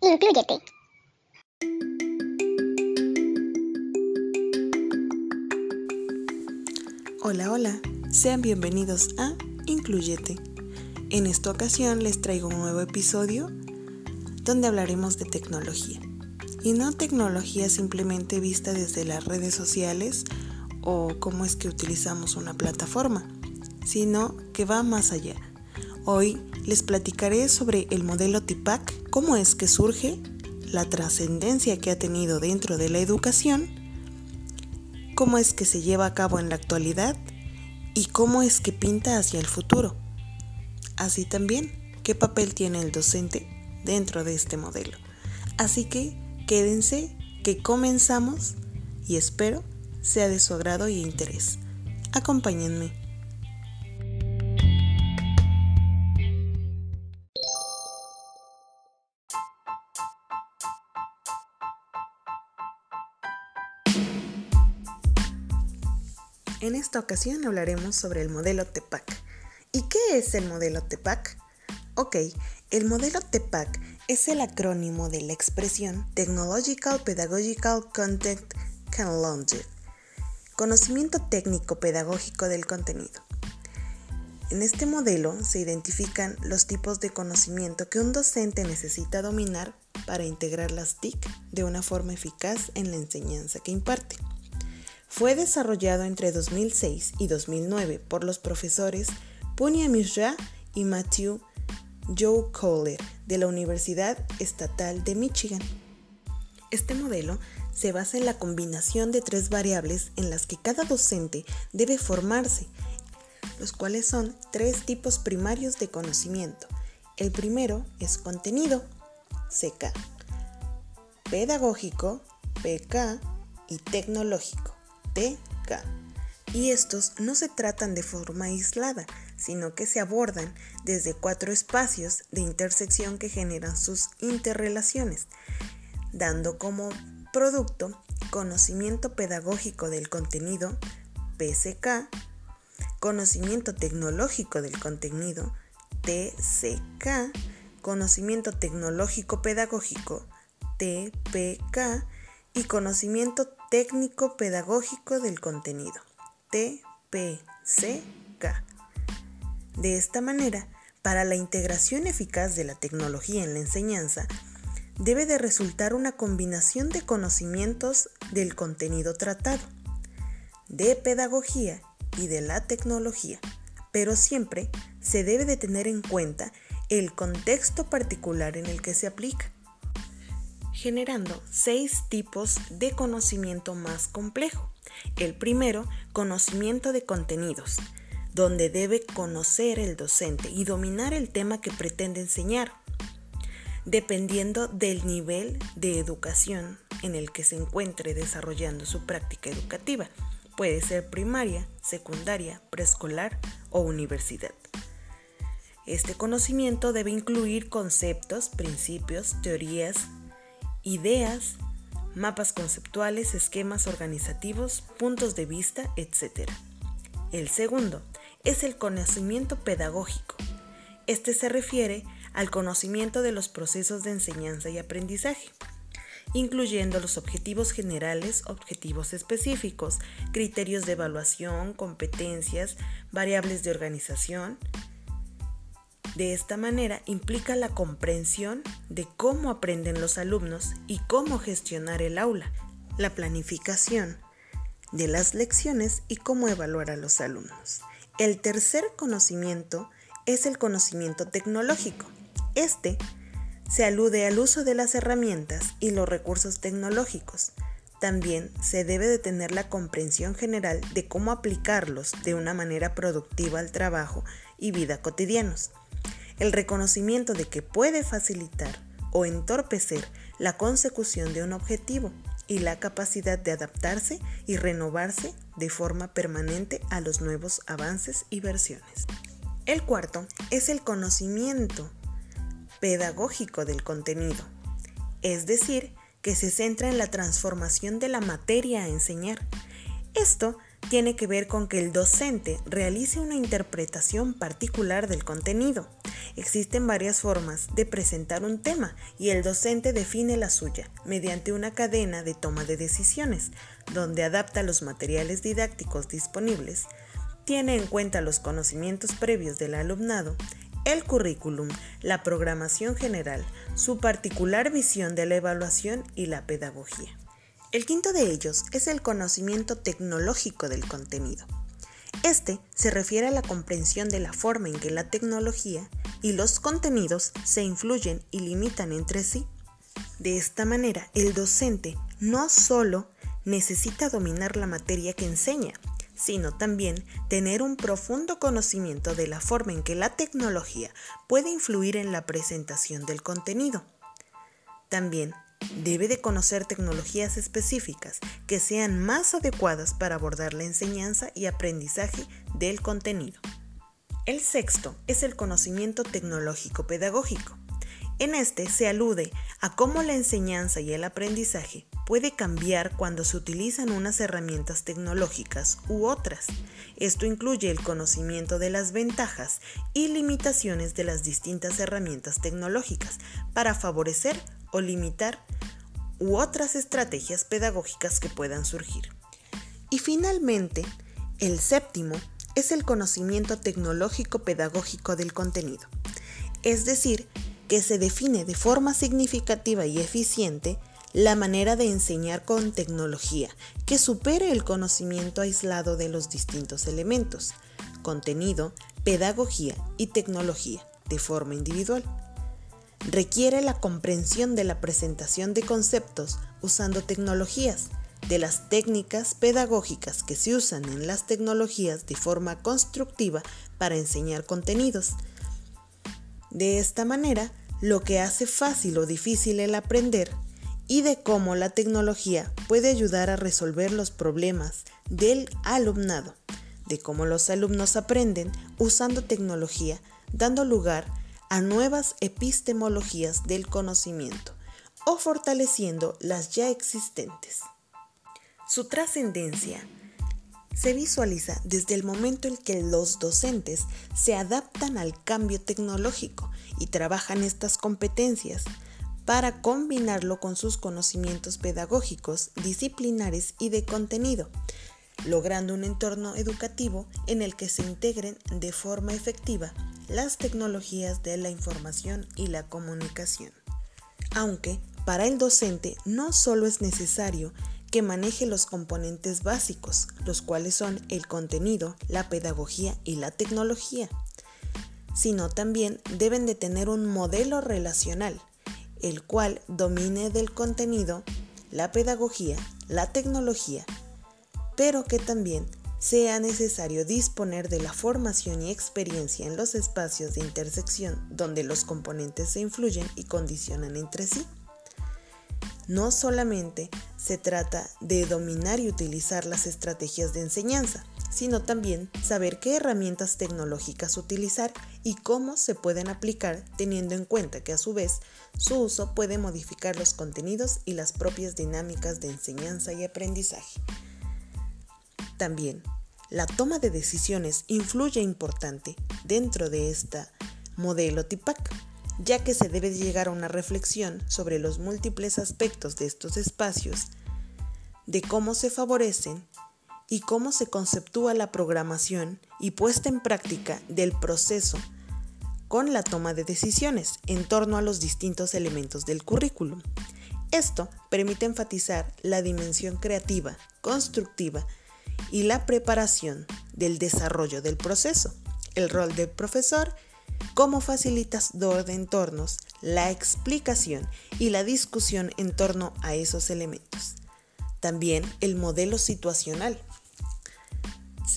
Inclúyete. Hola, hola, sean bienvenidos a Incluyete. En esta ocasión les traigo un nuevo episodio donde hablaremos de tecnología. Y no tecnología simplemente vista desde las redes sociales o cómo es que utilizamos una plataforma, sino que va más allá. Hoy les platicaré sobre el modelo TIPAC, cómo es que surge, la trascendencia que ha tenido dentro de la educación, cómo es que se lleva a cabo en la actualidad y cómo es que pinta hacia el futuro. Así también, qué papel tiene el docente dentro de este modelo. Así que quédense, que comenzamos y espero sea de su agrado y interés. Acompáñenme. Esta ocasión hablaremos sobre el modelo TEPAC. ¿Y qué es el modelo TEPAC? Ok, el modelo TEPAC es el acrónimo de la expresión Technological Pedagogical Content Technology, conocimiento técnico pedagógico del contenido. En este modelo se identifican los tipos de conocimiento que un docente necesita dominar para integrar las TIC de una forma eficaz en la enseñanza que imparte. Fue desarrollado entre 2006 y 2009 por los profesores Punya Mishra y Matthew Joe Kohler de la Universidad Estatal de Michigan. Este modelo se basa en la combinación de tres variables en las que cada docente debe formarse, los cuales son tres tipos primarios de conocimiento. El primero es contenido, CK, pedagógico, PK y tecnológico. Y estos no se tratan de forma aislada, sino que se abordan desde cuatro espacios de intersección que generan sus interrelaciones, dando como producto conocimiento pedagógico del contenido, PSK, conocimiento tecnológico del contenido, TCK, conocimiento tecnológico pedagógico, TPK, y conocimiento técnico pedagógico del contenido, TPCK. De esta manera, para la integración eficaz de la tecnología en la enseñanza, debe de resultar una combinación de conocimientos del contenido tratado, de pedagogía y de la tecnología, pero siempre se debe de tener en cuenta el contexto particular en el que se aplica generando seis tipos de conocimiento más complejo. El primero, conocimiento de contenidos, donde debe conocer el docente y dominar el tema que pretende enseñar, dependiendo del nivel de educación en el que se encuentre desarrollando su práctica educativa. Puede ser primaria, secundaria, preescolar o universidad. Este conocimiento debe incluir conceptos, principios, teorías, ideas, mapas conceptuales, esquemas organizativos, puntos de vista, etc. El segundo es el conocimiento pedagógico. Este se refiere al conocimiento de los procesos de enseñanza y aprendizaje, incluyendo los objetivos generales, objetivos específicos, criterios de evaluación, competencias, variables de organización, de esta manera implica la comprensión de cómo aprenden los alumnos y cómo gestionar el aula, la planificación de las lecciones y cómo evaluar a los alumnos. El tercer conocimiento es el conocimiento tecnológico. Este se alude al uso de las herramientas y los recursos tecnológicos. También se debe de tener la comprensión general de cómo aplicarlos de una manera productiva al trabajo y vida cotidianos el reconocimiento de que puede facilitar o entorpecer la consecución de un objetivo y la capacidad de adaptarse y renovarse de forma permanente a los nuevos avances y versiones. El cuarto es el conocimiento pedagógico del contenido, es decir, que se centra en la transformación de la materia a enseñar. Esto tiene que ver con que el docente realice una interpretación particular del contenido. Existen varias formas de presentar un tema y el docente define la suya mediante una cadena de toma de decisiones, donde adapta los materiales didácticos disponibles, tiene en cuenta los conocimientos previos del alumnado, el currículum, la programación general, su particular visión de la evaluación y la pedagogía. El quinto de ellos es el conocimiento tecnológico del contenido. Este se refiere a la comprensión de la forma en que la tecnología y los contenidos se influyen y limitan entre sí. De esta manera, el docente no solo necesita dominar la materia que enseña, sino también tener un profundo conocimiento de la forma en que la tecnología puede influir en la presentación del contenido. También Debe de conocer tecnologías específicas que sean más adecuadas para abordar la enseñanza y aprendizaje del contenido. El sexto es el conocimiento tecnológico pedagógico. En este se alude a cómo la enseñanza y el aprendizaje puede cambiar cuando se utilizan unas herramientas tecnológicas u otras. Esto incluye el conocimiento de las ventajas y limitaciones de las distintas herramientas tecnológicas para favorecer o limitar u otras estrategias pedagógicas que puedan surgir. Y finalmente, el séptimo es el conocimiento tecnológico pedagógico del contenido, es decir, que se define de forma significativa y eficiente la manera de enseñar con tecnología que supere el conocimiento aislado de los distintos elementos, contenido, pedagogía y tecnología de forma individual requiere la comprensión de la presentación de conceptos usando tecnologías, de las técnicas pedagógicas que se usan en las tecnologías de forma constructiva para enseñar contenidos. De esta manera, lo que hace fácil o difícil el aprender y de cómo la tecnología puede ayudar a resolver los problemas del alumnado, de cómo los alumnos aprenden usando tecnología, dando lugar a nuevas epistemologías del conocimiento o fortaleciendo las ya existentes. Su trascendencia se visualiza desde el momento en que los docentes se adaptan al cambio tecnológico y trabajan estas competencias para combinarlo con sus conocimientos pedagógicos, disciplinares y de contenido, logrando un entorno educativo en el que se integren de forma efectiva las tecnologías de la información y la comunicación. Aunque para el docente no solo es necesario que maneje los componentes básicos, los cuales son el contenido, la pedagogía y la tecnología, sino también deben de tener un modelo relacional, el cual domine del contenido, la pedagogía, la tecnología, pero que también sea necesario disponer de la formación y experiencia en los espacios de intersección donde los componentes se influyen y condicionan entre sí. No solamente se trata de dominar y utilizar las estrategias de enseñanza, sino también saber qué herramientas tecnológicas utilizar y cómo se pueden aplicar teniendo en cuenta que a su vez su uso puede modificar los contenidos y las propias dinámicas de enseñanza y aprendizaje. También, la toma de decisiones influye importante dentro de este modelo TIPAC, ya que se debe llegar a una reflexión sobre los múltiples aspectos de estos espacios, de cómo se favorecen y cómo se conceptúa la programación y puesta en práctica del proceso con la toma de decisiones en torno a los distintos elementos del currículum. Esto permite enfatizar la dimensión creativa, constructiva y la preparación del desarrollo del proceso, el rol del profesor como facilitador de entornos, la explicación y la discusión en torno a esos elementos. También el modelo situacional,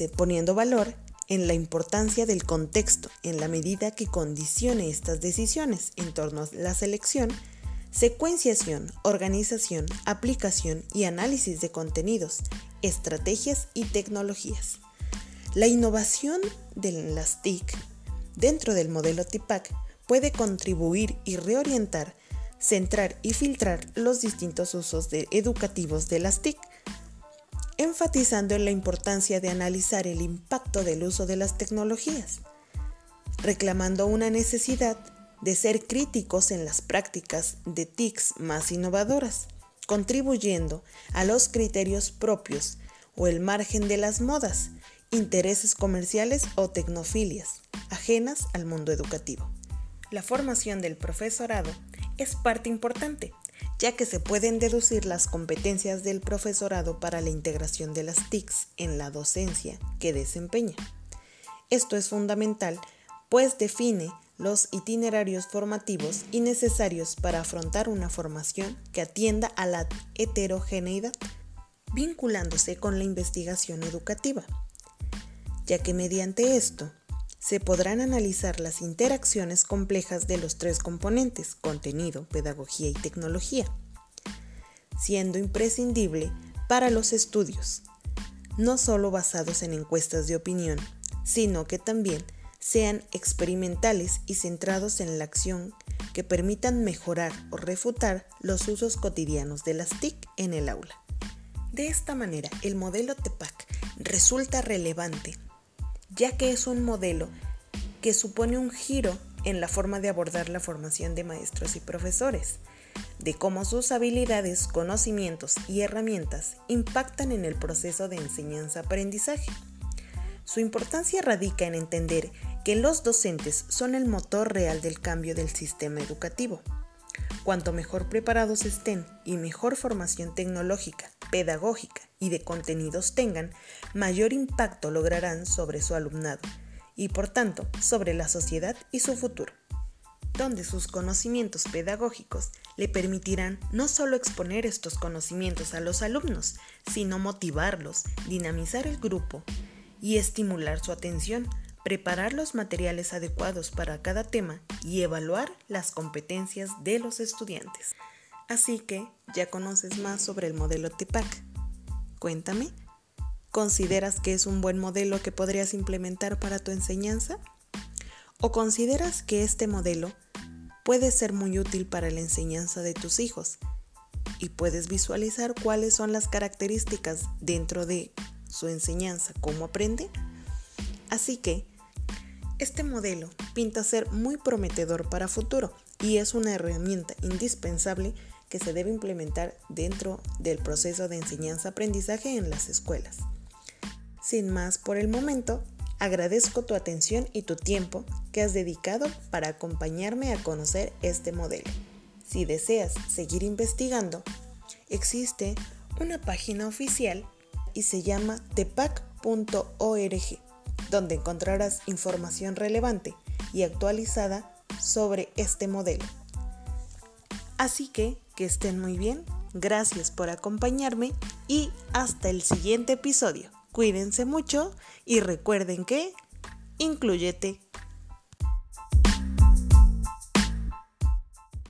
poniendo valor en la importancia del contexto en la medida que condicione estas decisiones en torno a la selección, secuenciación, organización, aplicación y análisis de contenidos estrategias y tecnologías. La innovación de las TIC dentro del modelo TIPAC puede contribuir y reorientar, centrar y filtrar los distintos usos educativos de las TIC. enfatizando en la importancia de analizar el impacto del uso de las tecnologías, reclamando una necesidad de ser críticos en las prácticas de TICs más innovadoras, contribuyendo a los criterios propios o el margen de las modas, intereses comerciales o tecnofilias ajenas al mundo educativo. La formación del profesorado es parte importante, ya que se pueden deducir las competencias del profesorado para la integración de las TICs en la docencia que desempeña. Esto es fundamental, pues define los itinerarios formativos y necesarios para afrontar una formación que atienda a la heterogeneidad, vinculándose con la investigación educativa, ya que mediante esto se podrán analizar las interacciones complejas de los tres componentes, contenido, pedagogía y tecnología, siendo imprescindible para los estudios, no solo basados en encuestas de opinión, sino que también sean experimentales y centrados en la acción que permitan mejorar o refutar los usos cotidianos de las TIC en el aula. De esta manera, el modelo TEPAC resulta relevante, ya que es un modelo que supone un giro en la forma de abordar la formación de maestros y profesores, de cómo sus habilidades, conocimientos y herramientas impactan en el proceso de enseñanza-aprendizaje. Su importancia radica en entender que los docentes son el motor real del cambio del sistema educativo. Cuanto mejor preparados estén y mejor formación tecnológica, pedagógica y de contenidos tengan, mayor impacto lograrán sobre su alumnado y por tanto sobre la sociedad y su futuro, donde sus conocimientos pedagógicos le permitirán no solo exponer estos conocimientos a los alumnos, sino motivarlos, dinamizar el grupo y estimular su atención preparar los materiales adecuados para cada tema y evaluar las competencias de los estudiantes. Así que ya conoces más sobre el modelo TIPAC. Cuéntame, ¿consideras que es un buen modelo que podrías implementar para tu enseñanza? ¿O consideras que este modelo puede ser muy útil para la enseñanza de tus hijos? Y puedes visualizar cuáles son las características dentro de su enseñanza, cómo aprende. Así que este modelo pinta ser muy prometedor para futuro y es una herramienta indispensable que se debe implementar dentro del proceso de enseñanza-aprendizaje en las escuelas. Sin más por el momento, agradezco tu atención y tu tiempo que has dedicado para acompañarme a conocer este modelo. Si deseas seguir investigando, existe una página oficial y se llama tepac.org donde encontrarás información relevante y actualizada sobre este modelo. Así que que estén muy bien, gracias por acompañarme y hasta el siguiente episodio. Cuídense mucho y recuerden que incluyete